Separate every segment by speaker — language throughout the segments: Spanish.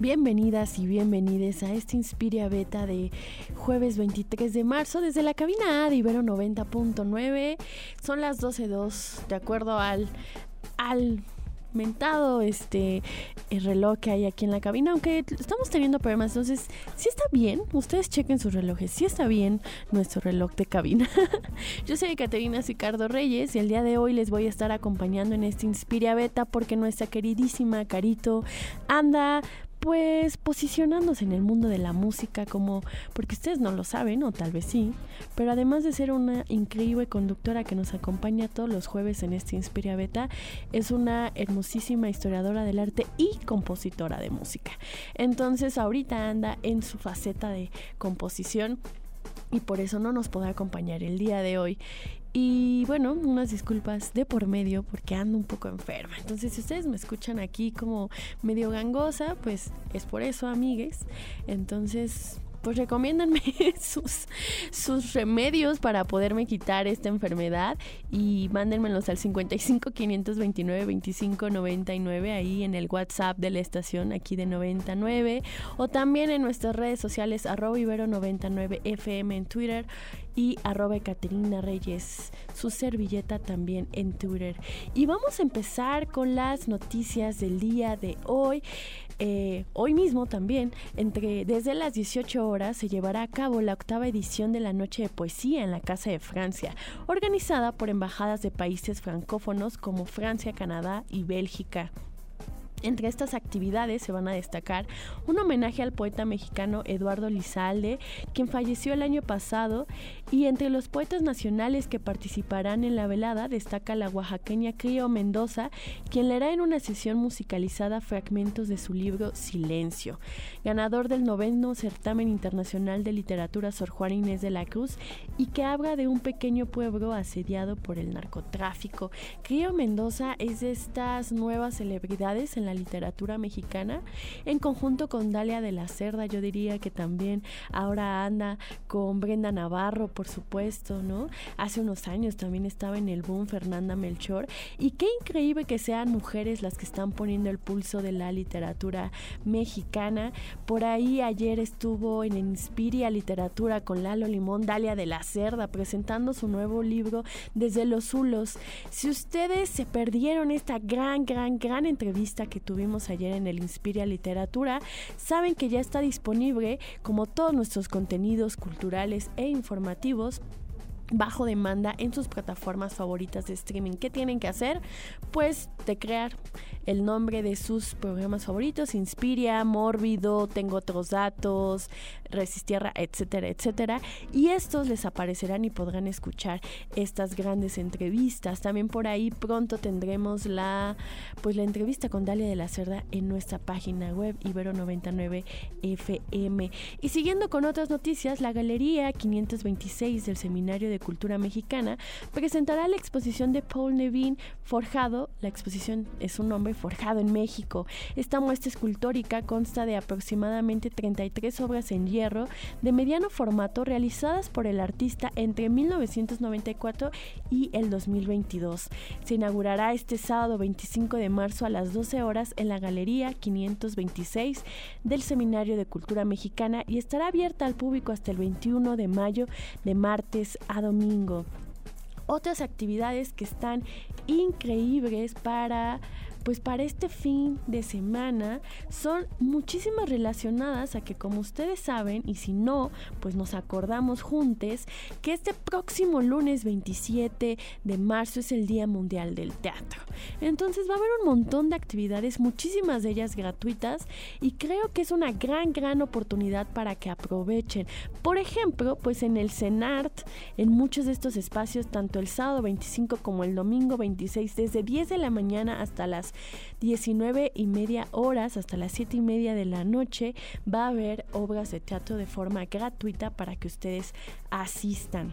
Speaker 1: Bienvenidas y bienvenides a este Inspiria Beta de jueves 23 de marzo desde la cabina A de Ibero 90.9. Son las 12.02 de acuerdo al, al mentado este el reloj que hay aquí en la cabina, aunque estamos teniendo problemas, entonces si está bien, ustedes chequen sus relojes, si está bien nuestro reloj de cabina. Yo soy Caterina Sicardo Reyes y el día de hoy les voy a estar acompañando en este Inspiria Beta porque nuestra queridísima Carito anda pues posicionándose en el mundo de la música como, porque ustedes no lo saben o tal vez sí, pero además de ser una increíble conductora que nos acompaña todos los jueves en este Inspiria Beta, es una hermosísima historiadora del arte y compositora de música. Entonces ahorita anda en su faceta de composición y por eso no nos podrá acompañar el día de hoy. Y bueno, unas disculpas de por medio porque ando un poco enferma. Entonces, si ustedes me escuchan aquí como medio gangosa, pues es por eso, amigues. Entonces, pues recomiéndanme sus, sus remedios para poderme quitar esta enfermedad y mándenmelos al 55 529 25 99 ahí en el WhatsApp de la estación aquí de 99 o también en nuestras redes sociales arroba ibero 99 FM en Twitter y arroba Caterina Reyes, su servilleta también en Twitter. Y vamos a empezar con las noticias del día de hoy. Eh, hoy mismo también, entre, desde las 18 horas, se llevará a cabo la octava edición de la Noche de Poesía en la Casa de Francia, organizada por embajadas de países francófonos como Francia, Canadá y Bélgica. Entre estas actividades se van a destacar un homenaje al poeta mexicano Eduardo Lizalde, quien falleció el año pasado, y entre los poetas nacionales que participarán en la velada destaca la oaxaqueña Crío Mendoza, quien leerá en una sesión musicalizada fragmentos de su libro Silencio. Ganador del noveno certamen internacional de literatura Sor Juan Inés de la Cruz y que habla de un pequeño pueblo asediado por el narcotráfico. Crío Mendoza es de estas nuevas celebridades en la literatura mexicana, en conjunto con Dalia de la Cerda, yo diría que también ahora anda con Brenda Navarro, por supuesto, ¿no? Hace unos años también estaba en el boom Fernanda Melchor, y qué increíble que sean mujeres las que están poniendo el pulso de la literatura mexicana. Por ahí ayer estuvo en Inspiria Literatura con Lalo Limón, Dalia de la Cerda, presentando su nuevo libro Desde los Zulos. Si ustedes se perdieron esta gran, gran, gran entrevista que tuvimos ayer en el Inspiria Literatura, saben que ya está disponible como todos nuestros contenidos culturales e informativos bajo demanda en sus plataformas favoritas de streaming. ¿Qué tienen que hacer? Pues de crear el nombre de sus programas favoritos, Inspiria, Mórbido, Tengo otros datos, Resistierra, etcétera, etcétera. Y estos les aparecerán y podrán escuchar estas grandes entrevistas. También por ahí pronto tendremos la pues la entrevista con Dalia de la Cerda en nuestra página web Ibero99 FM. Y siguiendo con otras noticias, la Galería 526 del Seminario de Cultura Mexicana presentará la exposición de Paul Nevin Forjado. La exposición es un nombre forjado en México. Esta muestra escultórica consta de aproximadamente 33 obras en de mediano formato realizadas por el artista entre 1994 y el 2022. Se inaugurará este sábado 25 de marzo a las 12 horas en la Galería 526 del Seminario de Cultura Mexicana y estará abierta al público hasta el 21 de mayo de martes a domingo. Otras actividades que están increíbles para pues para este fin de semana son muchísimas relacionadas a que como ustedes saben y si no, pues nos acordamos juntos que este próximo lunes 27 de marzo es el Día Mundial del Teatro. Entonces va a haber un montón de actividades, muchísimas de ellas gratuitas y creo que es una gran, gran oportunidad para que aprovechen. Por ejemplo, pues en el CENART, en muchos de estos espacios, tanto el sábado 25 como el domingo 26, desde 10 de la mañana hasta las 19 y media horas hasta las 7 y media de la noche va a haber obras de teatro de forma gratuita para que ustedes asistan.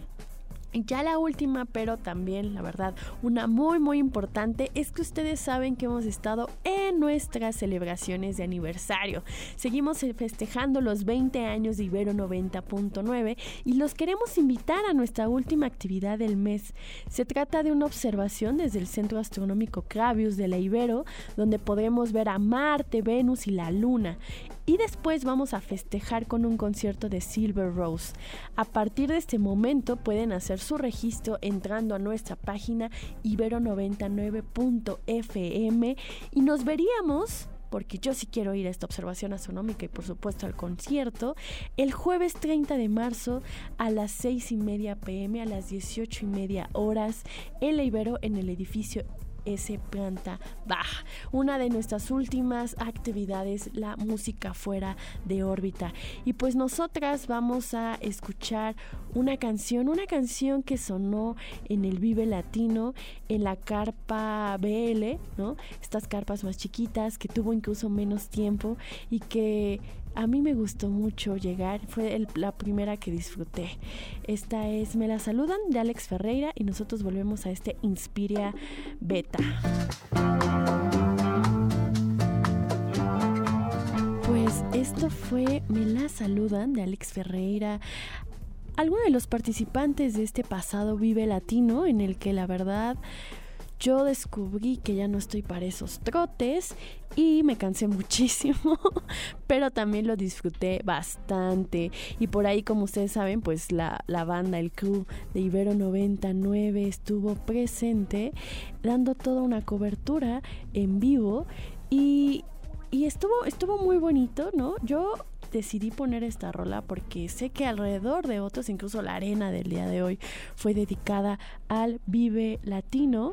Speaker 1: Ya la última, pero también, la verdad, una muy, muy importante, es que ustedes saben que hemos estado en nuestras celebraciones de aniversario. Seguimos festejando los 20 años de Ibero 90.9 y los queremos invitar a nuestra última actividad del mes. Se trata de una observación desde el Centro Astronómico Cravius de la Ibero, donde podremos ver a Marte, Venus y la Luna. Y después vamos a festejar con un concierto de Silver Rose. A partir de este momento pueden hacer su registro entrando a nuestra página ibero99.fm y nos veríamos porque yo sí quiero ir a esta observación astronómica y por supuesto al concierto, el jueves 30 de marzo a las 6 y media pm, a las 18 y media horas, en la Ibero en el edificio ese planta baja. Una de nuestras últimas actividades, la música fuera de órbita. Y pues nosotras vamos a escuchar una canción, una canción que sonó en el Vive Latino, en la carpa BL, ¿no? Estas carpas más chiquitas que tuvo incluso menos tiempo y que a mí me gustó mucho llegar, fue la primera que disfruté. Esta es Me la saludan de Alex Ferreira y nosotros volvemos a este Inspiria Beta. Pues esto fue Me la saludan de Alex Ferreira algunos de los participantes de este pasado Vive Latino, en el que la verdad yo descubrí que ya no estoy para esos trotes y me cansé muchísimo, pero también lo disfruté bastante. Y por ahí, como ustedes saben, pues la, banda, el crew de Ibero 99 estuvo presente dando toda una cobertura en vivo y, y estuvo, estuvo muy bonito, ¿no? Yo decidí poner esta rola porque sé que alrededor de otros, incluso la arena del día de hoy, fue dedicada al Vive Latino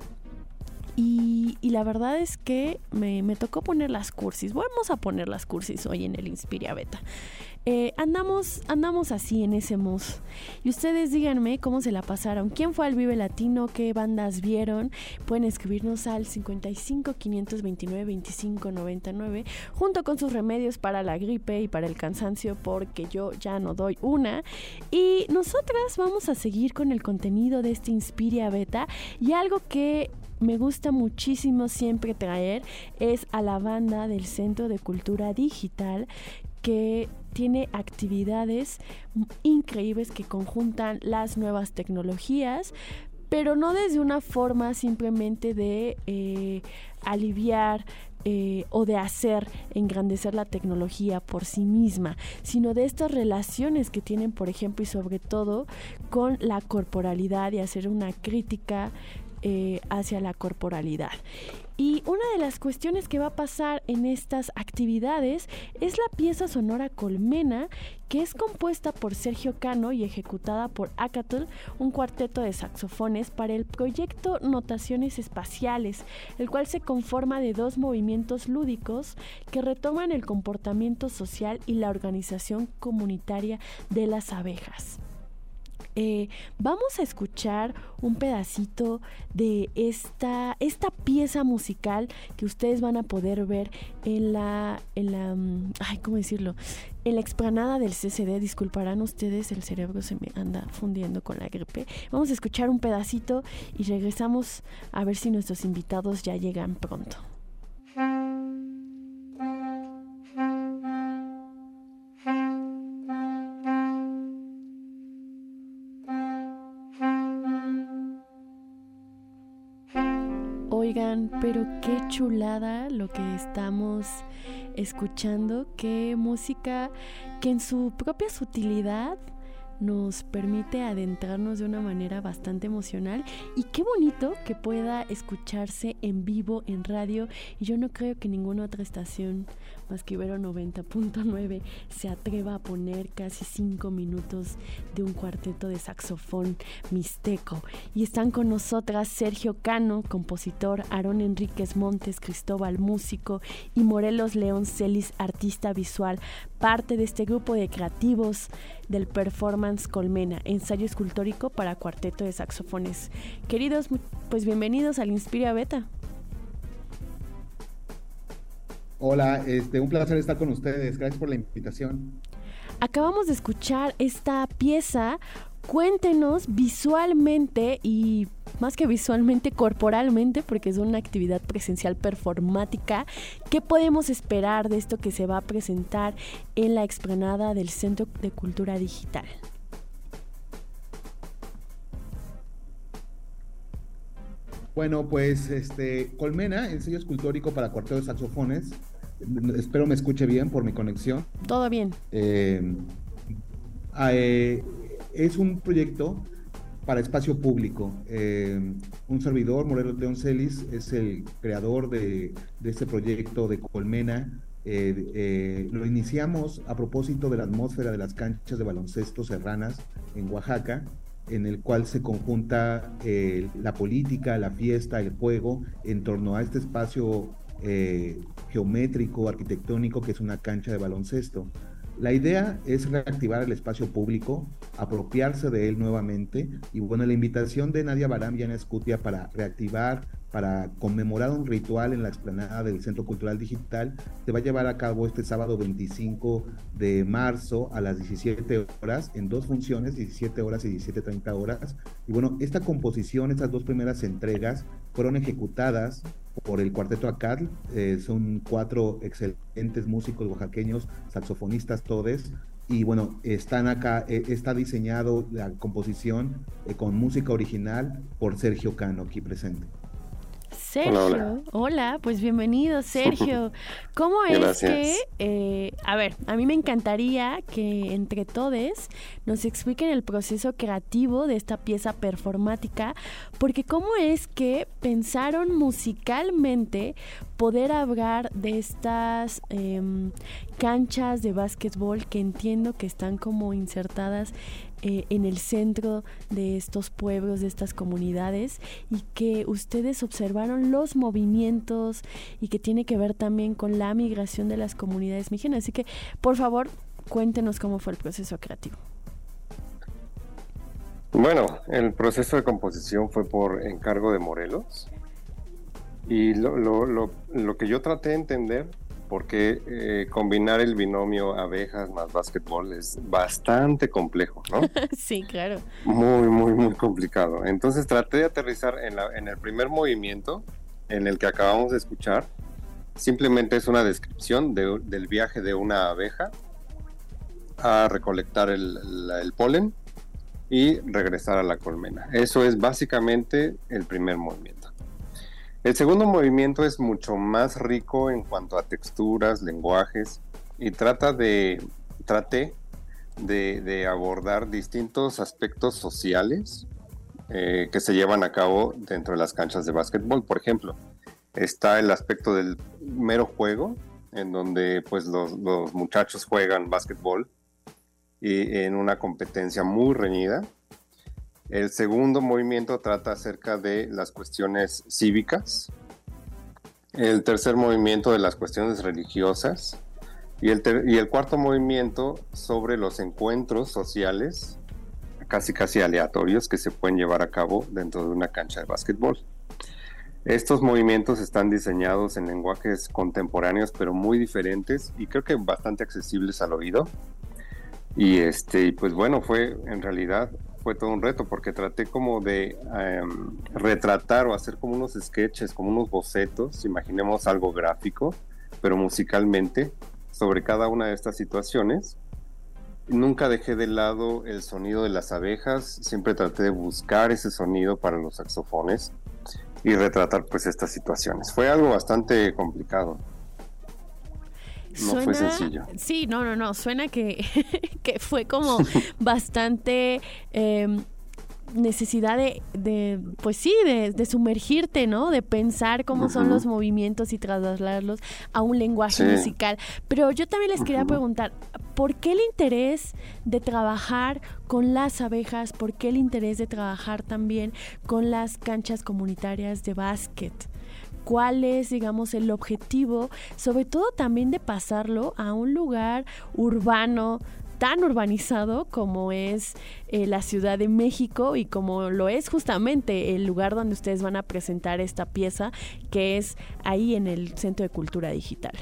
Speaker 1: y, la verdad es que me, tocó poner las cursis. Vamos a poner las cursis hoy en el Inspiria Beta. Eh, andamos, andamos así en ese mus. Y ustedes díganme cómo se la pasaron. ¿Quién fue al Vive Latino? ¿Qué bandas vieron? Pueden escribirnos al 55 529 25 99 junto con sus remedios para la gripe y para el cansancio porque yo ya no doy una. Y nosotras vamos a seguir con el contenido de este Inspiria Beta y algo que me gusta muchísimo siempre traer es a la banda del Centro de Cultura Digital que tiene actividades increíbles que conjuntan las nuevas tecnologías, pero no desde una forma simplemente de eh, aliviar eh, o de hacer engrandecer la tecnología por sí misma, sino de estas relaciones que tienen, por ejemplo, y sobre todo con la corporalidad y hacer una crítica eh, hacia la corporalidad. Y una de las cuestiones que va a pasar en estas actividades es la pieza sonora Colmena, que es compuesta por Sergio Cano y ejecutada por Acatl, un cuarteto de saxofones para el proyecto Notaciones Espaciales, el cual se conforma de dos movimientos lúdicos que retoman el comportamiento social y la organización comunitaria de las abejas. Eh, vamos a escuchar un pedacito de esta, esta pieza musical que ustedes van a poder ver en la, en la, mm, ay, ¿cómo decirlo? En la explanada del CCD, disculparán ustedes, el cerebro se me anda fundiendo con la gripe. Vamos a escuchar un pedacito y regresamos a ver si nuestros invitados ya llegan pronto. Pero qué chulada lo que estamos escuchando, qué música que en su propia sutilidad nos permite adentrarnos de una manera bastante emocional y qué bonito que pueda escucharse en vivo en radio. Y yo no creo que ninguna otra estación más que Ibero 90.9 se atreva a poner casi cinco minutos de un cuarteto de saxofón mixteco. Y están con nosotras Sergio Cano, compositor, Aarón Enríquez Montes, Cristóbal, músico y Morelos León Celis, artista visual, parte de este grupo de creativos del performance Colmena, ensayo escultórico para cuarteto de saxofones. Queridos, pues bienvenidos al Inspira Beta.
Speaker 2: Hola, este, un placer estar con ustedes. Gracias por la invitación.
Speaker 1: Acabamos de escuchar esta pieza. Cuéntenos visualmente y más que visualmente, corporalmente, porque es una actividad presencial performática. ¿Qué podemos esperar de esto que se va a presentar en la explanada del Centro de Cultura Digital?
Speaker 2: Bueno, pues este Colmena, ensayo escultórico para cuarteto de saxofones. Espero me escuche bien por mi conexión.
Speaker 1: Todo bien.
Speaker 2: Eh, ah, eh, es un proyecto para espacio público. Eh, un servidor, Morelos Leoncelis, es el creador de, este proyecto de Colmena. lo iniciamos a propósito de la atmósfera de las canchas de baloncesto serranas en Oaxaca en el cual se conjunta eh, la política, la fiesta, el juego en torno a este espacio eh, geométrico, arquitectónico que es una cancha de baloncesto. La idea es reactivar el espacio público, apropiarse de él nuevamente y bueno, la invitación de Nadia Baram y Ana Escutia para reactivar para conmemorar un ritual en la explanada del Centro Cultural Digital. Se va a llevar a cabo este sábado 25 de marzo a las 17 horas, en dos funciones, 17 horas y 17.30 horas. Y bueno, esta composición, estas dos primeras entregas, fueron ejecutadas por el Cuarteto ACAD. Eh, son cuatro excelentes músicos oaxaqueños, saxofonistas todes, y bueno, están acá, eh, está diseñado la composición eh, con música original por Sergio Cano aquí presente.
Speaker 1: Sergio, hola, pues bienvenido Sergio. ¿Cómo es que, eh, a ver, a mí me encantaría que entre todos nos expliquen el proceso creativo de esta pieza performática, porque cómo es que pensaron musicalmente poder hablar de estas em, canchas de básquetbol que entiendo que están como insertadas eh, en el centro de estos pueblos, de estas comunidades, y que ustedes observaron los movimientos y que tiene que ver también con la migración de las comunidades mexicanas. Así que, por favor, cuéntenos cómo fue el proceso creativo.
Speaker 3: Bueno, el proceso de composición fue por encargo de Morelos. Y lo, lo, lo, lo que yo traté de entender porque eh, combinar el binomio abejas más básquetbol es bastante complejo, ¿no?
Speaker 1: sí, claro.
Speaker 3: Muy, muy, muy complicado. Entonces traté de aterrizar en, la, en el primer movimiento, en el que acabamos de escuchar. Simplemente es una descripción del viaje de una abeja a recolectar el, el polen y regresar a la colmena. Eso es básicamente el primer movimiento. El segundo movimiento es mucho más rico en cuanto a texturas, lenguajes y trata de, de, abordar distintos aspectos sociales eh, que se llevan a cabo dentro de las canchas de básquetbol. Por ejemplo, está el aspecto del mero juego, en donde pues los, los muchachos juegan básquetbol y en una competencia muy reñida el segundo movimiento trata acerca de las cuestiones cívicas. El tercer movimiento de las cuestiones religiosas. Y el, y el cuarto movimiento sobre los encuentros sociales casi casi aleatorios que se pueden llevar a cabo dentro de una cancha de básquetbol. Estos movimientos están diseñados en lenguajes contemporáneos pero muy diferentes y creo que bastante accesibles al oído. Y este, pues bueno, fue en realidad fue todo un reto porque traté como de em, retratar o hacer como unos sketches, como unos bocetos, imaginemos algo gráfico, pero musicalmente, sobre cada una de estas situaciones. Nunca dejé de lado el sonido de las abejas, siempre traté de buscar ese sonido para los saxofones y retratar pues estas situaciones. Fue algo bastante complicado. No fue sencillo.
Speaker 1: Sí, no, no, no. Suena que, que fue como bastante em, necesidad de, pues sí, de, sumergirte, ¿no? De pensar cómo son los movimientos y trasladarlos a un lenguaje musical. Pero yo también les quería preguntar, ¿por qué el interés de trabajar con las abejas? ¿Por qué el interés de trabajar también con las canchas comunitarias de básquet? Cuál es, digamos, el objetivo, sobre todo también de pasarlo a un lugar urbano tan urbanizado como es eh, la Ciudad de México y como lo es justamente el lugar donde ustedes van a presentar esta pieza, que es ahí en el Centro de Cultura Digital.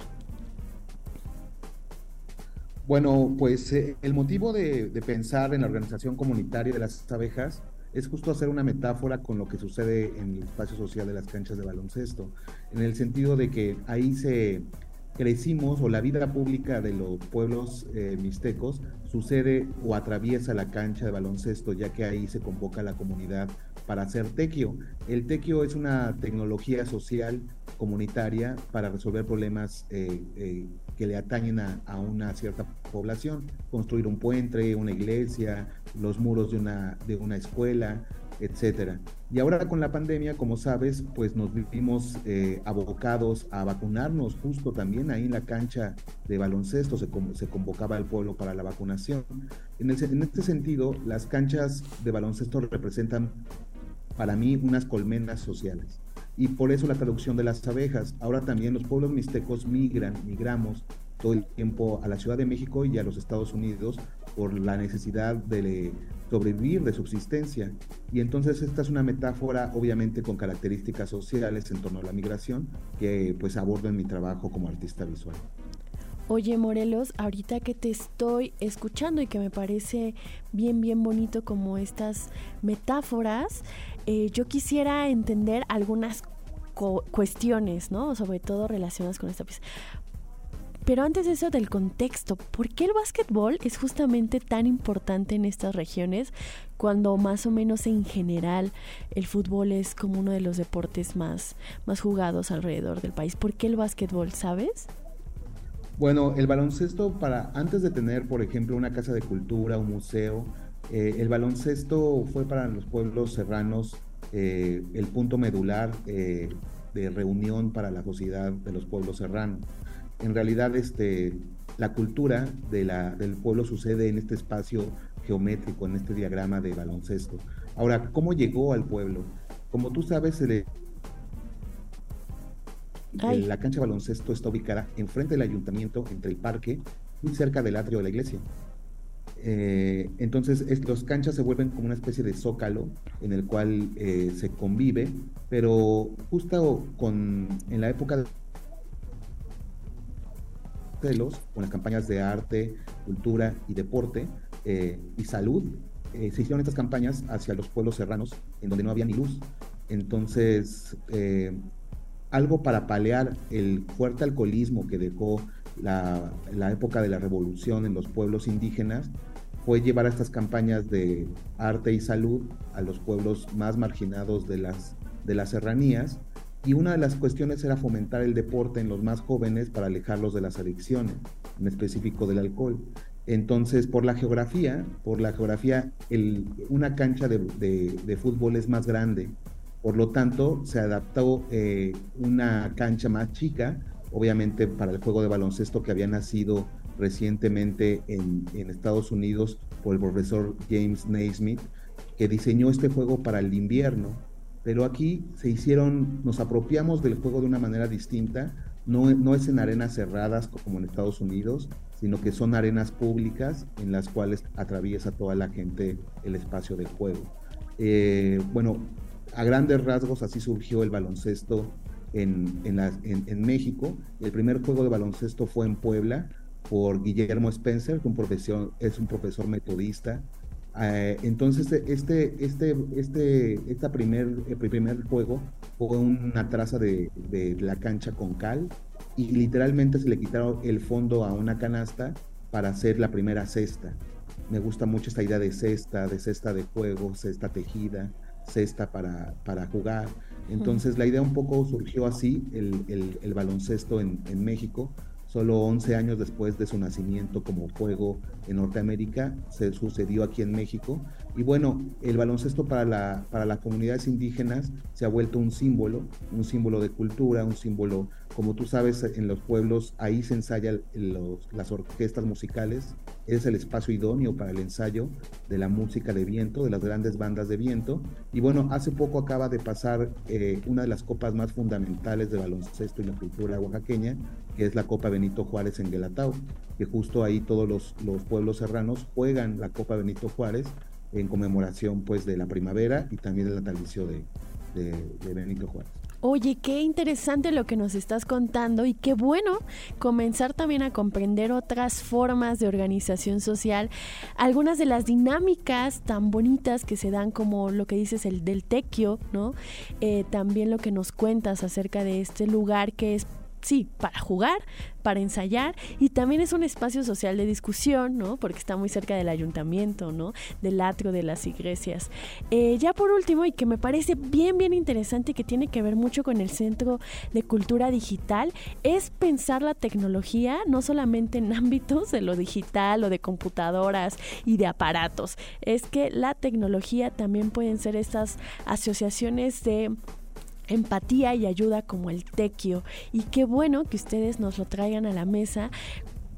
Speaker 2: Bueno, pues eh, el motivo de, pensar en la organización comunitaria de las abejas es justo hacer una metáfora con lo que sucede en el espacio social de las canchas de baloncesto, en el sentido de que ahí se crecimos o la vida pública de los pueblos eh, mixtecos sucede o atraviesa la cancha de baloncesto, ya que ahí se convoca la comunidad para hacer tequio. El tequio es una tecnología social comunitaria para resolver problemas eh, eh, que le atañen a, una cierta población, construir un puente, una iglesia, los muros de una, de una escuela, etcétera. Y ahora con la pandemia, como sabes, pues nos vivimos eh, abocados a vacunarnos justo también ahí en la cancha de baloncesto se, se convocaba al pueblo para la vacunación. En, en este sentido, las canchas de baloncesto representan para mí unas colmenas sociales y por eso la traducción de las abejas. Ahora también los pueblos mixtecos migran, migramos todo el tiempo a la Ciudad de México y a los Estados Unidos por la necesidad de sobrevivir, de subsistencia. Y entonces esta es una metáfora obviamente con características sociales en torno a la migración que pues abordo en mi trabajo como artista visual.
Speaker 1: Oye Morelos, ahorita que te estoy escuchando y que me parece bien, bien bonito como estas metáforas, eh, yo quisiera entender algunas cuestiones, ¿no? Sobre todo relacionadas con esta pieza. Pero antes de eso del contexto, ¿por qué el básquetbol es justamente tan importante en estas regiones cuando más o menos en general el fútbol es como uno de los deportes más, más jugados alrededor del país? ¿Por qué el básquetbol, sabes?
Speaker 2: Bueno, el baloncesto para antes de tener, por ejemplo, una casa de cultura, un museo, eh, el baloncesto fue para los pueblos serranos eh, el punto medular eh, de reunión para la sociedad de los pueblos serranos. En realidad, este, la cultura de la, del pueblo sucede en este espacio geométrico, en este diagrama de baloncesto. Ahora, ¿cómo llegó al pueblo? Como tú sabes, la cancha de baloncesto está ubicada enfrente del ayuntamiento, entre el parque, muy cerca del atrio de la iglesia. Eh, entonces, los canchas se vuelven como una especie de zócalo en el cual eh, se convive, pero justo con, en la época de los, con las campañas de arte, cultura y deporte eh, y salud, se hicieron estas campañas hacia los pueblos serranos en donde no había ni luz. Entonces, algo para paliar el fuerte alcoholismo que dejó la, época de la revolución en los pueblos indígenas, fue llevar estas campañas de arte y salud a los pueblos más marginados de las, de las serranías. Y una de las cuestiones era fomentar el deporte en los más jóvenes para alejarlos de las adicciones, en específico del alcohol. Entonces, por la geografía, por la geografía, una cancha de, de, fútbol es más grande. Por lo tanto, se adaptó eh, una cancha más chica, obviamente para el juego de baloncesto que había nacido recientemente en, Estados Unidos por el profesor James Naismith, que diseñó este juego para el invierno. Pero aquí se hicieron, nos apropiamos del juego de una manera distinta. No, no es en arenas cerradas como en Estados Unidos, sino que son arenas públicas en las cuales atraviesa toda la gente el espacio de juego. Eh, bueno, a grandes rasgos así surgió el baloncesto en, en, México. El primer juego de baloncesto fue en Puebla, por Guillermo Spencer, que es un profesor metodista. Eh, entonces, este, este, este, esta primer, el primer juego fue una traza de, de, la cancha con cal y literalmente se le quitaron el fondo a una canasta para hacer la primera cesta. Me gusta mucho esta idea de cesta, de cesta de juego, cesta tejida, cesta para, para jugar. Entonces, la idea un poco surgió así, el, el, baloncesto en, en México, Solo 11 años después de su nacimiento como juego en Norteamérica, se sucedió aquí en México. Y bueno, el baloncesto para, la, para las comunidades indígenas se ha vuelto un símbolo, un símbolo de cultura, un símbolo, como tú sabes, en los pueblos ahí se ensayan las orquestas musicales, es el espacio idóneo para el ensayo de la música de viento, de las grandes bandas de viento. Y bueno, hace poco acaba de pasar eh, una de las copas más fundamentales de baloncesto y la cultura oaxaqueña, que es la Copa Benito Juárez en Guelatao, que justo ahí todos los, los pueblos serranos juegan la Copa Benito Juárez en conmemoración pues de la primavera y también del natalicio de, de, Benito Juárez.
Speaker 1: Oye, qué interesante lo que nos estás contando y qué bueno comenzar también a comprender otras formas de organización social, algunas de las dinámicas tan bonitas que se dan como lo que dices el del tequio, ¿no? Eh, también lo que nos cuentas acerca de este lugar que es sí, para jugar, para ensayar y también es un espacio social de discusión, ¿no? Porque está muy cerca del ayuntamiento, ¿no? Del atrio de las iglesias. Eh, ya por último, y que me parece bien, bien interesante que tiene que ver mucho con el Centro de Cultura Digital, es pensar la tecnología no solamente en ámbitos de lo digital o de computadoras y de aparatos, es que la tecnología también pueden ser estas asociaciones de empatía y ayuda como el tequio. Y qué bueno que ustedes nos lo traigan a la mesa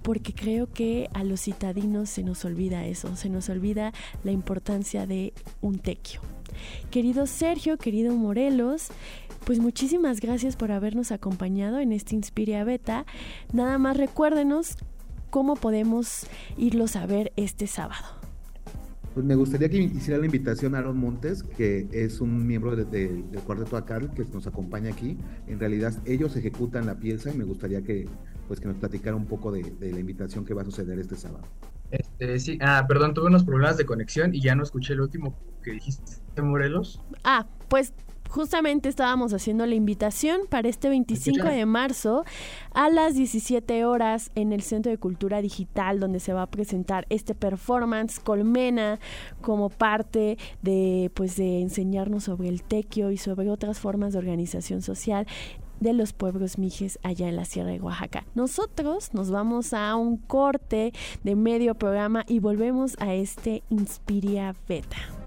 Speaker 1: porque creo que a los citadinos se nos olvida eso, se nos olvida la importancia de un tequio. Querido Sergio, querido Morelos, pues muchísimas gracias por habernos acompañado en este Inspiria Beta. Nada más recuérdenos cómo podemos irlos a ver este sábado.
Speaker 2: Pues me gustaría que hiciera la invitación a Aaron Montes, que es un miembro del cuarteto Acal que nos acompaña aquí. En realidad ellos ejecutan la pieza y me gustaría que pues que nos platicara un poco de, la invitación que va a suceder este sábado.
Speaker 4: Este, sí, ah, perdón, tuve unos problemas de conexión y ya no escuché el último que dijiste, Morelos.
Speaker 1: Ah, pues justamente estábamos haciendo la invitación para este 25 de marzo a las 17 horas en el Centro de Cultura Digital donde se va a presentar este performance Colmena como parte de pues de enseñarnos sobre el tequio y sobre otras formas de organización social de los pueblos mijes allá en la Sierra de Oaxaca. Nosotros nos vamos a un corte de medio programa y volvemos a este Inspiria Beta.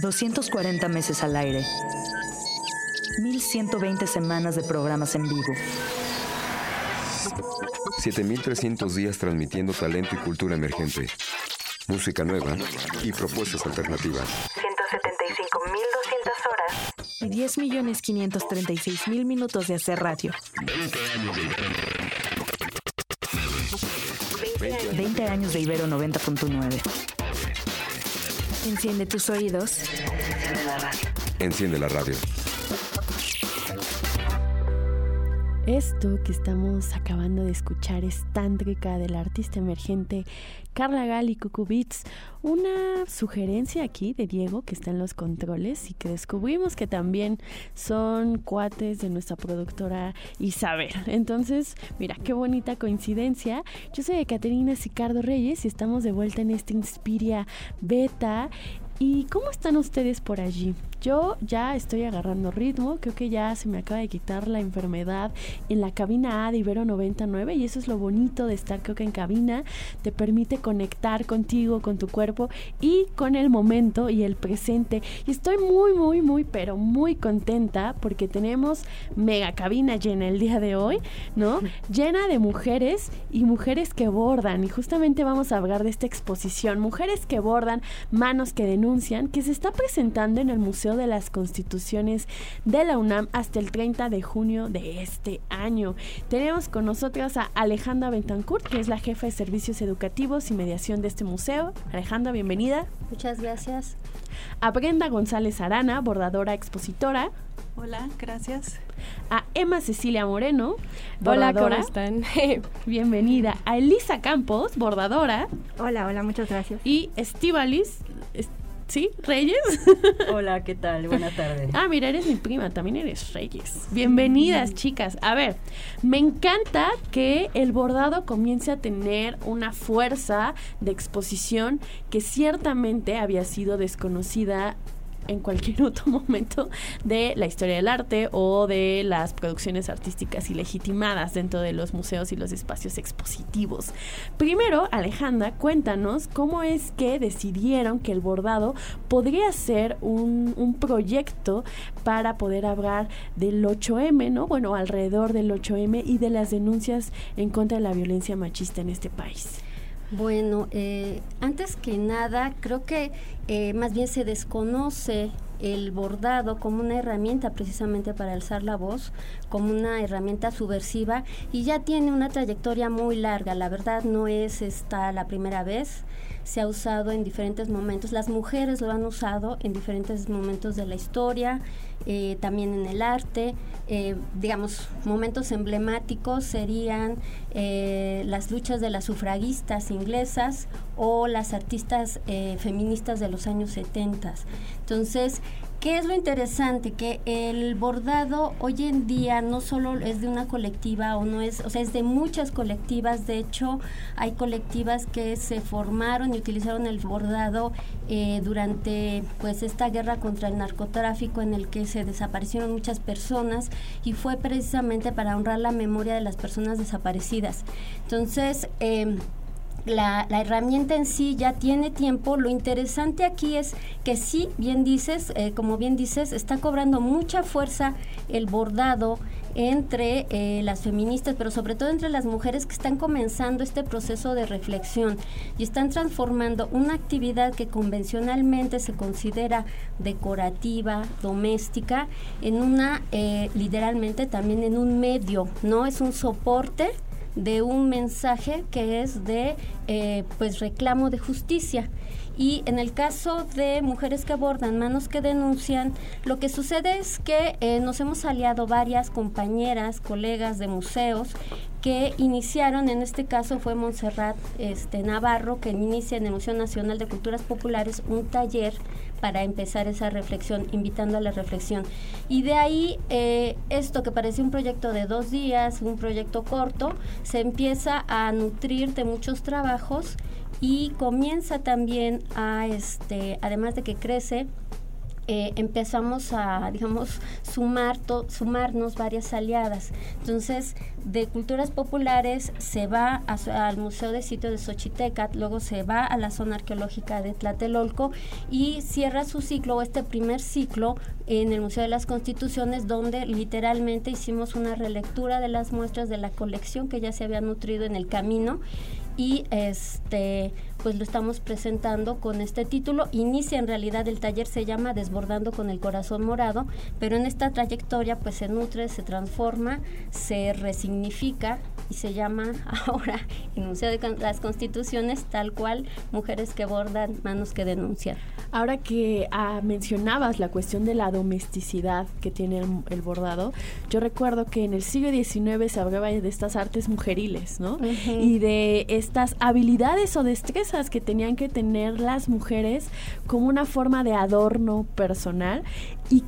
Speaker 5: 240 meses al aire. 1120 semanas de programas en vivo.
Speaker 6: 7300 días transmitiendo talento y cultura emergente. Música nueva y propuestas alternativas.
Speaker 5: 175.200 horas. Y 10.536.000 minutos de hacer radio. 20 años de Ibero 90.9. Enciende tus oídos. Enciende la radio.
Speaker 6: Enciende la radio.
Speaker 1: Esto que estamos acabando de escuchar es Tántrica del artista emergente Carla Gali Cucubits. Una sugerencia aquí de Diego que está en los controles y que descubrimos que también son cuates de nuestra productora Isabel. Entonces, mira, qué bonita coincidencia. Yo soy Caterina Sicardo Reyes y estamos de vuelta en este Inspiria Beta ¿Y cómo están ustedes por allí? Yo ya estoy agarrando ritmo, creo que ya se me acaba de quitar la enfermedad en la cabina A de Ibero 99 y eso es lo bonito de estar creo que en cabina, te permite conectar contigo, con tu cuerpo y con el momento y el presente. Y estoy muy, muy, muy, pero muy contenta porque tenemos mega cabina llena el día de hoy, ¿no? Llena de mujeres y mujeres que bordan y justamente vamos a hablar de esta exposición, mujeres que bordan, manos que denuncian que se está presentando en el Museo de las Constituciones de la UNAM hasta el 30 de junio de este año. Tenemos con nosotras a Alejandra Bentancourt, que es la jefa de servicios educativos y mediación de este museo. Alejandra, bienvenida.
Speaker 7: Muchas gracias.
Speaker 1: A Brenda González Arana, bordadora expositora.
Speaker 8: Hola, gracias.
Speaker 1: A Emma Cecilia Moreno,
Speaker 8: bordadora. Hola, ¿cómo están?
Speaker 1: Bienvenida. A Elisa Campos, bordadora.
Speaker 9: Hola, hola, muchas gracias.
Speaker 1: Y Estivalis, ¿Sí? ¿Reyes?
Speaker 10: Hola, ¿qué tal? Buenas tardes.
Speaker 1: ah, mira, eres mi prima, también eres Reyes. Bienvenidas, chicas. A ver, me encanta que el bordado comience a tener una fuerza de exposición que ciertamente había sido desconocida en cualquier otro momento de la historia del arte o de las producciones artísticas ilegitimadas dentro de los museos y los espacios expositivos. Primero, Alejandra, cuéntanos cómo es que decidieron que el bordado podría ser un, un proyecto para poder hablar del 8M, ¿no? Bueno, alrededor del 8M y de las denuncias en contra de la violencia machista en este país.
Speaker 7: Bueno, eh, antes que nada, creo que eh, más bien se desconoce el bordado como una herramienta precisamente para alzar la voz, como una herramienta subversiva y ya tiene una trayectoria muy larga. La verdad no es esta la primera vez. se ha usado en diferentes momentos. Las mujeres lo han usado en diferentes momentos de la historia, eh, también en el arte. Eh, digamos, momentos emblemáticos serían eh, las luchas de las sufragistas inglesas o las artistas feministas de los años 70. Entonces, ¿Qué es lo interesante? Que el bordado hoy en día no solo es de una colectiva o no es, o sea, es de muchas colectivas. De hecho, hay colectivas que se formaron y utilizaron el bordado eh, durante pues esta guerra contra el narcotráfico en el que se desaparecieron muchas personas y fue precisamente para honrar la memoria de las personas desaparecidas. Entonces, eh, la, herramienta en sí ya tiene tiempo. Lo interesante aquí es que sí, bien dices, eh, como bien dices, está cobrando mucha fuerza el bordado entre eh, las feministas, pero sobre todo entre las mujeres que están comenzando este proceso de reflexión y están transformando una actividad que convencionalmente se considera decorativa, doméstica, en una, eh, literalmente también en un medio, ¿no? Es un soporte de un mensaje que es de eh, pues reclamo de justicia. Y en el caso de mujeres que abordan, manos que denuncian, lo que sucede es que eh, nos hemos aliado varias compañeras, colegas de museos que iniciaron, en este caso fue Montserrat este, Navarro, que inicia en el Museo Nacional de Culturas Populares un taller para empezar esa reflexión, invitando a la reflexión. Y de ahí, eh, esto que parecía un proyecto de dos días, un proyecto corto, se empieza a nutrir de muchos trabajos y comienza también a, este, además de que crece, eh, empezamos a, digamos, sumar sumarnos varias aliadas. Entonces, de culturas populares se va al Museo de Sitio de Xochitecat, luego se va a la zona arqueológica de Tlatelolco y cierra su ciclo, este primer ciclo, en el Museo de las Constituciones, donde literalmente hicimos una relectura de las muestras de la colección que ya se había nutrido en el camino y este pues lo estamos presentando con este título. Inicia en realidad el taller se llama Desbordando con el corazón morado, pero en esta trayectoria pues se nutre, se transforma, se resignifica y se llama ahora Enuncia de las Constituciones tal cual Mujeres que bordan, manos que denuncian.
Speaker 1: Ahora que ah, mencionabas la cuestión de la domesticidad que tiene el, bordado, yo recuerdo que en el siglo XIX se hablaba de estas artes mujeriles, ¿no? Y de estas habilidades o destrezas que tenían que tener las mujeres como una forma de adorno personal y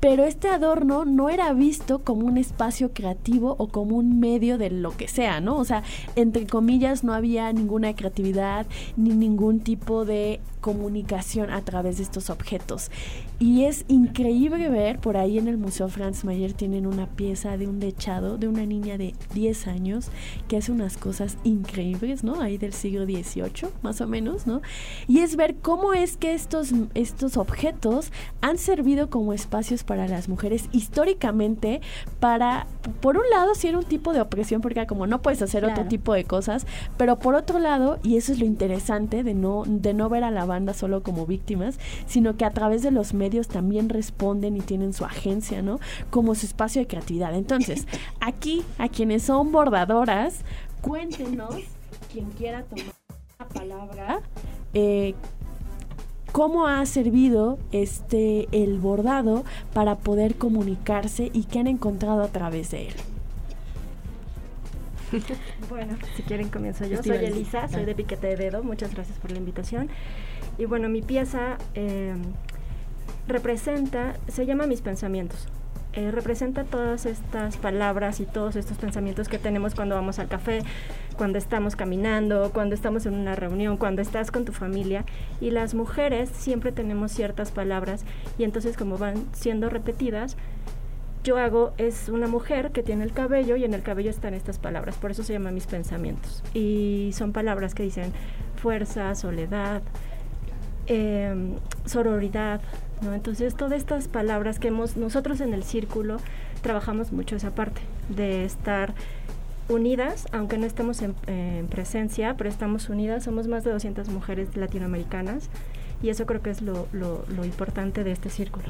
Speaker 1: pero este adorno no era visto como un espacio creativo o como un medio de lo que sea, ¿no? O sea, entre comillas no había ninguna creatividad ni ningún tipo de comunicación a través de estos objetos. Y es increíble ver, por ahí en el Museo Franz Mayer tienen una pieza de un dechado de una niña de 10 años que hace unas cosas increíbles, ¿no? Ahí del siglo XVIII, más o menos, ¿no? Y es ver cómo es que estos, estos objetos han servido como espacios para las mujeres históricamente para, por un lado, si era un tipo de opresión, porque como no puedes hacer otro tipo de cosas, pero por otro lado, y eso es lo interesante de no, de no ver a la banda solo como víctimas, sino que a través de los medios también responden y tienen su agencia, ¿no? Como su espacio de creatividad. Entonces, aquí, a quienes son bordadoras, cuéntenos, quien quiera tomar la palabra, eh, cómo ha servido este el bordado para poder comunicarse y qué han encontrado a través de él.
Speaker 9: Bueno, si quieren comienzo yo. Soy Elisa, soy de Piquete de Dedo. Muchas gracias por la invitación. Y bueno, mi pieza eh, representa, se llama Mis pensamientos. Eh, representa todas estas palabras y todos estos pensamientos que tenemos cuando vamos al café, cuando estamos caminando, cuando estamos en una reunión, cuando estás con tu familia. Y las mujeres siempre tenemos ciertas palabras y entonces como van siendo repetidas, yo hago es una mujer que tiene el cabello y en el cabello están estas palabras, por eso se llama mis pensamientos. Y son palabras que dicen fuerza, soledad, em, sororidad, ¿no? Entonces todas estas palabras que hemos, nosotros en el círculo trabajamos mucho esa parte de estar unidas, aunque no estemos en, presencia, pero estamos unidas, somos más de 200 mujeres latinoamericanas y eso creo que es lo, lo importante de este círculo.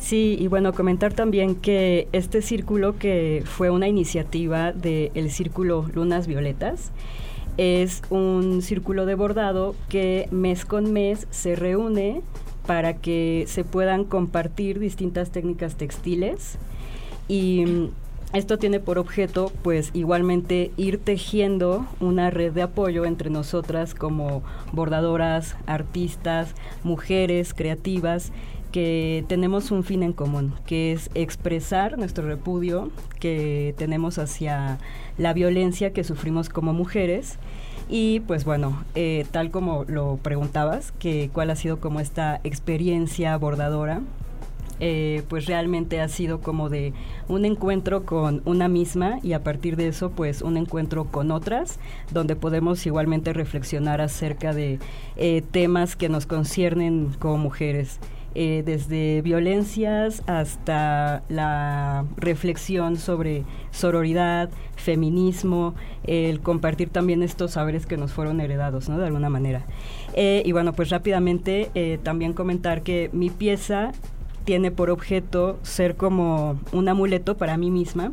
Speaker 10: Sí, y bueno, comentar también que este círculo que fue una iniciativa del Círculo Lunas Violetas, es un círculo de bordado que mes con mes se reúne para que se puedan compartir distintas técnicas textiles. Y mm, esto tiene por objeto, pues igualmente ir tejiendo una red de apoyo entre nosotras como bordadoras, artistas, mujeres creativas que tenemos un fin en común, que es expresar nuestro repudio que tenemos hacia la violencia que sufrimos como mujeres. Y pues bueno, eh, tal como lo preguntabas, que cuál ha sido como esta experiencia bordadora, eh, pues realmente ha sido como de un encuentro con una misma y a partir de eso pues un encuentro con otras donde podemos igualmente reflexionar acerca de eh, temas que nos conciernen como mujeres. Eh, desde violencias hasta la reflexión sobre sororidad, feminismo, el compartir también estos saberes que nos fueron heredados, ¿no? De alguna manera. Eh, y bueno, pues rápidamente eh, también comentar que mi pieza tiene por objeto ser como un amuleto para mí misma,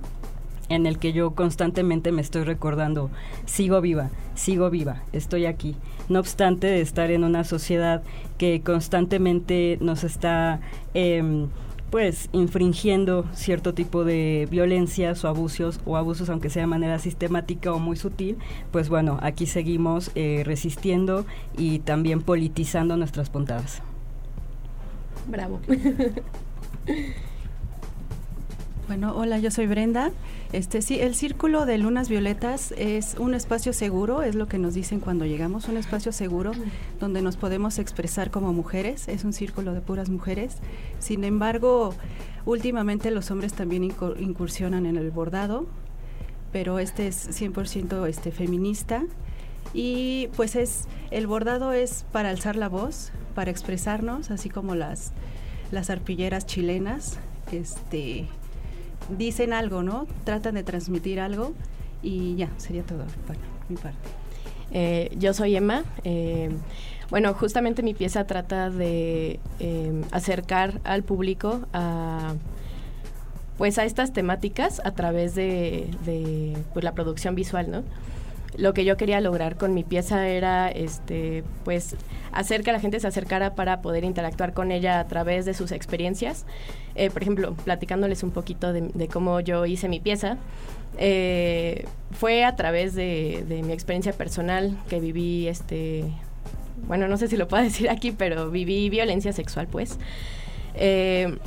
Speaker 10: en el que yo constantemente me estoy recordando, sigo viva, sigo viva, estoy aquí. No obstante de estar en una sociedad que constantemente nos está... Em, pues infringiendo cierto tipo de violencias o abusos o abusos aunque sea de manera sistemática o muy sutil pues bueno aquí seguimos eh, resistiendo y también politizando nuestras puntadas
Speaker 8: bravo bueno hola yo soy Brenda este sí, el círculo de lunas violetas es un espacio seguro, es lo que nos dicen cuando llegamos, un espacio seguro donde nos podemos expresar como mujeres, es un círculo de puras mujeres. Sin embargo, últimamente los hombres también incursionan en el bordado, pero este es 100% este feminista y pues es el bordado es para alzar la voz, para expresarnos, así como las las arpilleras chilenas, este dicen algo, ¿no? Tratan de transmitir algo y ya, sería todo bueno, mi parte.
Speaker 11: Eh, yo soy Emma. Eh, bueno, justamente mi pieza trata de eh, acercar al público a pues a estas temáticas a través de, de pues, la producción visual, ¿no? Lo que yo quería lograr con mi pieza era este pues hacer que la gente se acercara para poder interactuar con ella a través de sus experiencias. Eh, por ejemplo platicándoles un poquito de, cómo yo hice mi pieza. Eh, fue a través de, mi experiencia personal que viví este bueno no sé si lo puedo decir aquí pero viví violencia sexual pues. Eh,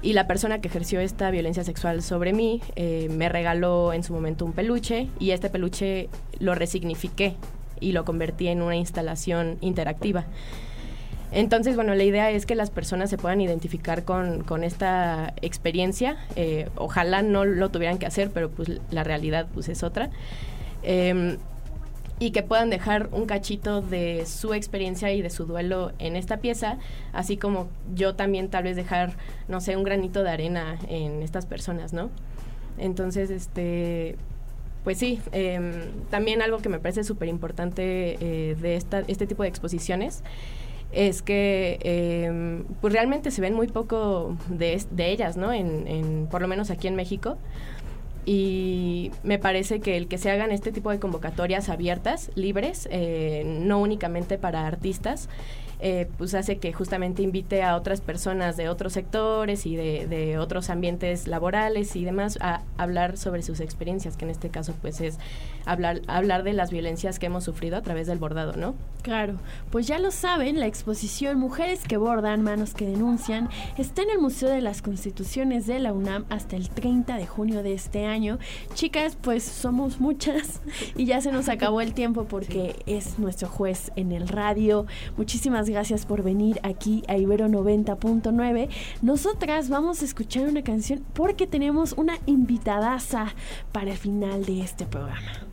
Speaker 11: y la persona que ejerció esta violencia sexual sobre mí eh, me regaló en su momento un peluche y este peluche lo resignifiqué y lo convertí en una instalación interactiva. Entonces, bueno, la idea es que las personas se puedan identificar con, esta experiencia. Eh, ojalá no lo tuvieran que hacer, pero pues la realidad pues es otra. Em, y que puedan dejar un cachito de su experiencia y de su duelo en esta pieza, así como yo también tal vez dejar, no sé, un granito de arena en estas personas, ¿no? Entonces, este, pues sí, em, también algo que me parece súper importante eh, de esta, este tipo de exposiciones es que em, pues realmente se ven muy poco de, de ellas, ¿no? En, en, por lo menos aquí en México y me parece que el que se hagan este tipo de convocatorias abiertas, libres, eh, no únicamente para artistas, eh, pues hace que justamente invite a otras personas de otros sectores y de, otros ambientes laborales y demás a hablar sobre sus experiencias, que en este caso pues es hablar, hablar de las violencias que hemos sufrido a través del bordado, ¿no? Claro, pues ya lo saben, la exposición Mujeres que bordan, manos que denuncian está en el Museo de las Constituciones de la UNAM hasta el 30 de junio de este año. Chicas, pues somos muchas y ya se nos acabó el tiempo porque es nuestro juez en el radio. Muchísimas gracias por venir aquí a Ibero 90.9. Nosotras vamos a escuchar una canción porque tenemos una invitadaza para el final de este programa.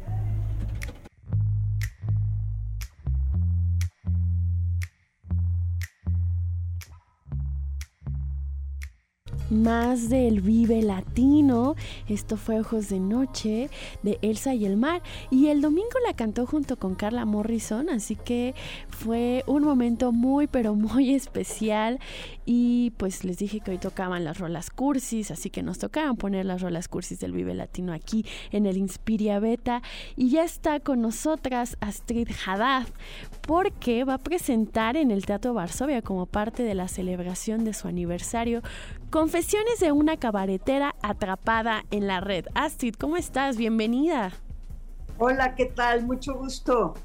Speaker 1: Más del Vive Latino. Esto fue Ojos de Noche de Elsa y el Mar. Y el domingo la cantó junto con Carla Morrison, así que fue un momento muy, pero muy especial. Y pues les dije que hoy tocaban las rolas cursis, así que nos tocaban poner las rolas cursis del Vive Latino aquí en el Inspiria Beta. Y ya está con nosotras Astrid Haddad, porque va a presentar en el Teatro Varsovia como parte de la celebración de su aniversario Confesiones de una cabaretera atrapada en la red. Astrid, ¿cómo estás? Bienvenida.
Speaker 12: Hola, ¿qué tal? Mucho gusto.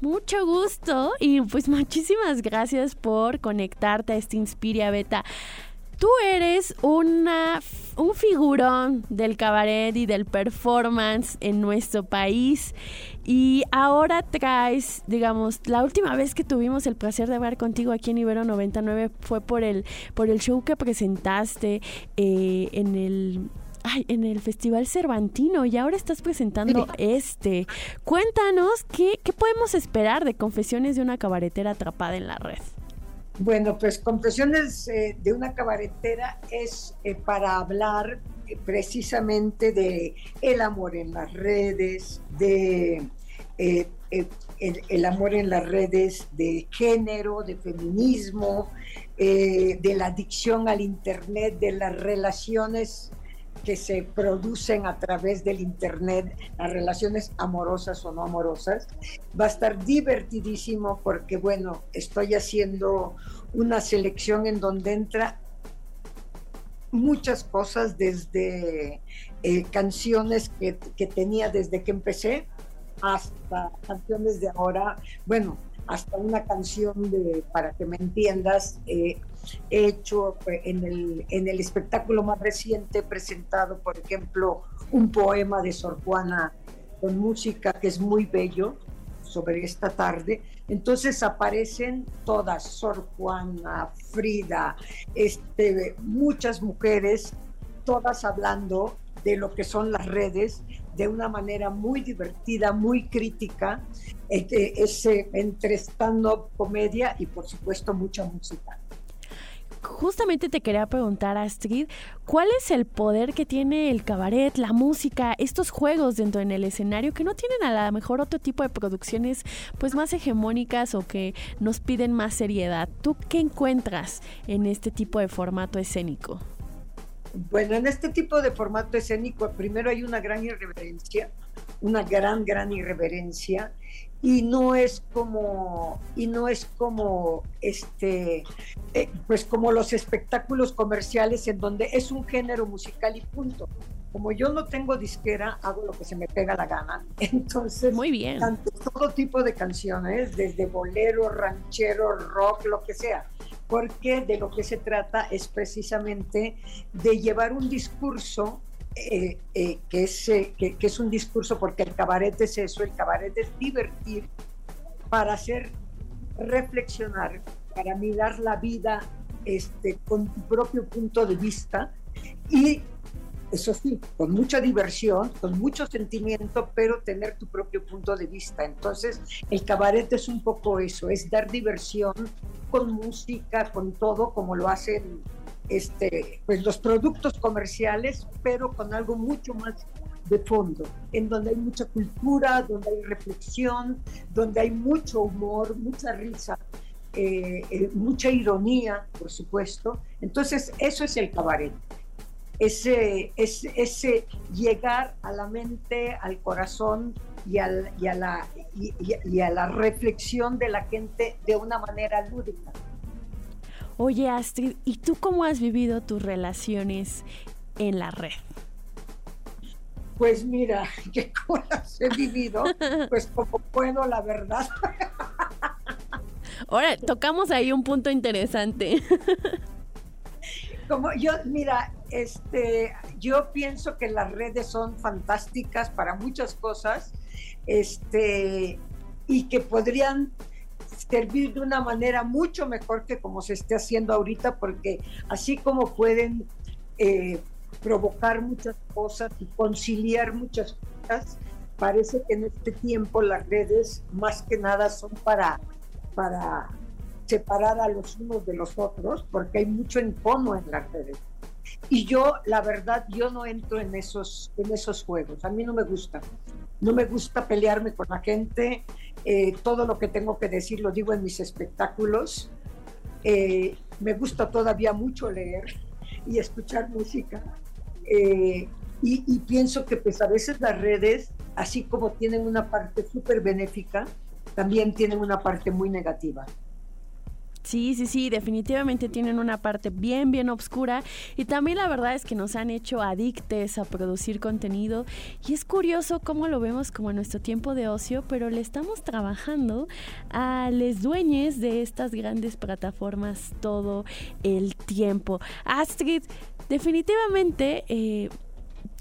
Speaker 1: Mucho gusto y pues muchísimas gracias por conectarte a este Inspiria Beta. Tú eres una, un figurón del cabaret y del performance en nuestro país y ahora traes, digamos, la última vez que tuvimos el placer de hablar contigo aquí en Ibero 99 fue por el, por el show que presentaste eh, en el ay, en el Festival Cervantino y ahora estás presentando este. Cuéntanos qué, qué podemos esperar de Confesiones de una cabaretera atrapada en la red.
Speaker 12: Bueno, pues Confesiones eh, de una cabaretera es eh, para hablar eh, precisamente de el amor en las redes, de el, el, amor en las redes de género, de feminismo, de la adicción al Internet, de las relaciones que se producen a través del Internet, las relaciones amorosas o no amorosas. Va a estar divertidísimo porque, bueno, estoy haciendo una selección en donde entra muchas cosas desde eh, canciones que, que tenía desde que empecé hasta canciones de ahora, bueno, hasta una canción de, para que me entiendas, eh, hecho en el, en el espectáculo más reciente presentado, por ejemplo, un poema de Sor Juana con música que es muy bello sobre esta tarde. Entonces aparecen todas, Sor Juana, Frida, este, muchas mujeres, todas hablando de lo que son las redes de una manera muy divertida, muy crítica, este, ese, entre stand-up, comedia y por supuesto mucha música
Speaker 1: justamente te quería preguntar, Astrid, ¿cuál es el poder que tiene el cabaret, la música, estos juegos dentro en el escenario que no tienen a lo mejor otro tipo de producciones pues más hegemónicas o que nos piden más seriedad? ¿Tú qué encuentras en este tipo de formato escénico?
Speaker 12: Bueno, en este tipo de formato escénico, primero hay una gran irreverencia, una gran, gran irreverencia, y no es como, y no es como, este, eh, pues como los espectáculos comerciales en donde es un género musical y punto. Como yo no tengo disquera, hago lo que se me pega la gana. Entonces,
Speaker 1: muy bien.
Speaker 12: todo tipo de canciones, desde bolero, ranchero, rock, lo que sea porque de lo que se trata es precisamente de llevar un discurso eh, eh, que, es, eh, que, es un discurso, porque el cabaret es eso, el cabaret es divertir para hacer reflexionar, para mirar la vida este, con tu propio punto de vista y eso sí, con mucha diversión, con mucho sentimiento, pero tener tu propio punto de vista. Entonces, el cabaret es un poco eso, es dar diversión con música, con todo, como lo hacen este, pues los productos comerciales, pero con algo mucho más de fondo, en donde hay mucha cultura, donde hay reflexión, donde hay mucho humor, mucha risa, eh, eh, mucha ironía, por supuesto. Entonces, eso es el cabaret ese, ese, ese llegar a la mente, al corazón y, al, y, a la, y, a la reflexión de la gente de una manera lúdica.
Speaker 1: Oye Astrid, ¿y tú cómo has vivido tus relaciones en la red?
Speaker 12: Pues mira, ¿qué cosas he vivido? Pues como puedo, la verdad.
Speaker 1: Ahora, tocamos ahí un punto interesante.
Speaker 12: Como yo, mira, este, yo pienso que las redes son fantásticas para muchas cosas, este, y que podrían servir de una manera mucho mejor que como se esté haciendo ahorita, porque así como pueden eh, provocar muchas cosas y conciliar muchas cosas, parece que en este tiempo las redes más que nada son para, para separar a los unos de los otros, porque hay mucho encono en las redes. Y yo, la verdad, yo no entro en esos, en esos juegos. A mí no me gusta. No me gusta pelearme con la gente. Eh, todo lo que tengo que decir lo digo en mis espectáculos. Eh, me gusta todavía mucho leer y escuchar música. Eh, y, pienso que pues a veces las redes, así como tienen una parte súper benéfica, también tienen una parte muy negativa.
Speaker 1: Sí, sí, sí, definitivamente tienen una parte bien, bien oscura y también la verdad es que nos han hecho adictes a producir contenido y es curioso cómo lo vemos como nuestro tiempo de ocio, pero le estamos trabajando a los dueños de estas grandes plataformas todo el tiempo. Astrid, definitivamente... Eh,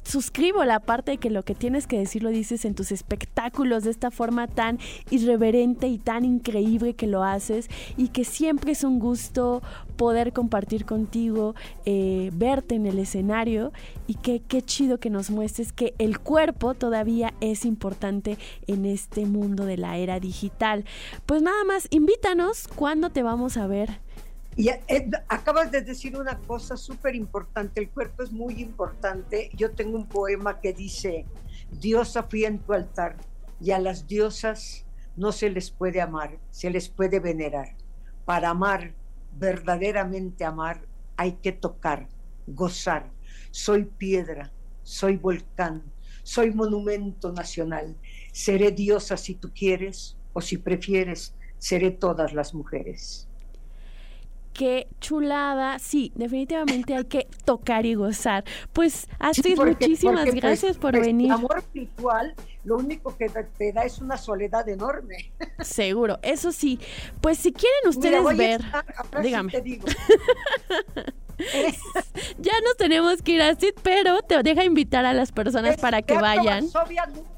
Speaker 1: suscribo la parte de que lo que tienes que decir lo dices en tus espectáculos de esta forma tan irreverente y tan increíble que lo haces y que siempre es un gusto poder compartir contigo, eh, verte en el escenario y que qué chido que nos muestres que el cuerpo todavía es importante en este mundo de la era digital. Pues nada más, invítanos cuándo te vamos a ver
Speaker 12: y eh, acabas de decir una cosa súper importante, el cuerpo es muy importante. Yo tengo un poema que dice, diosa fui en tu altar y a las diosas no se les puede amar, se les puede venerar. Para amar, verdaderamente amar, hay que tocar, gozar. Soy piedra, soy volcán, soy monumento nacional. Seré diosa si tú quieres o si prefieres, seré todas las mujeres
Speaker 1: qué chulada. Sí, definitivamente hay que tocar y gozar. Pues Astrid, muchísimas pues, gracias por
Speaker 12: pues,
Speaker 1: venir.
Speaker 12: El amor espiritual lo único que te da es una soledad enorme.
Speaker 1: Seguro, eso sí. Pues si quieren ustedes ver, dígame. ya nos tenemos que ir así, pero te deja invitar a las personas para que vayan.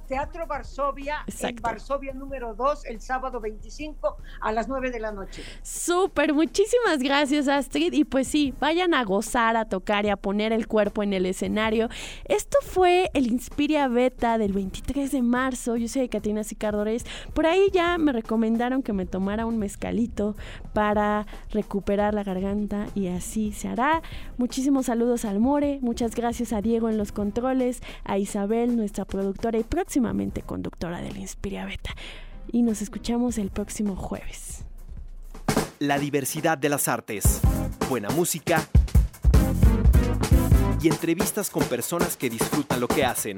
Speaker 12: Teatro Varsovia, en Varsovia número 2, el sábado 25 a las 9 de la noche.
Speaker 1: Súper, muchísimas gracias Astrid. Y pues sí, vayan a gozar, a tocar y a poner el cuerpo en el escenario. Esto fue el Inspiria Beta del 23 de marzo. Yo soy Catina Sicardores. Por ahí ya me recomendaron que me tomara un mezcalito para recuperar la garganta y así se hará. Muchísimos saludos al More, muchas gracias a Diego en los controles, a Isabel, nuestra productora y próximamente conductora del Inspiria Beta. Y nos escuchamos el próximo jueves.
Speaker 13: La diversidad de las artes, buena música y entrevistas con personas que disfrutan lo que hacen.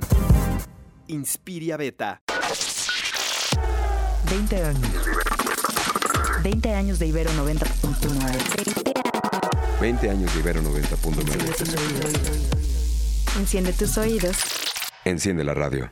Speaker 13: Inspiria Beta.
Speaker 5: 20 años. 20 años de Ibero 90.9.
Speaker 6: 20 años de Ibero 90.9.
Speaker 5: Enciende tus oídos.
Speaker 6: Enciende la radio.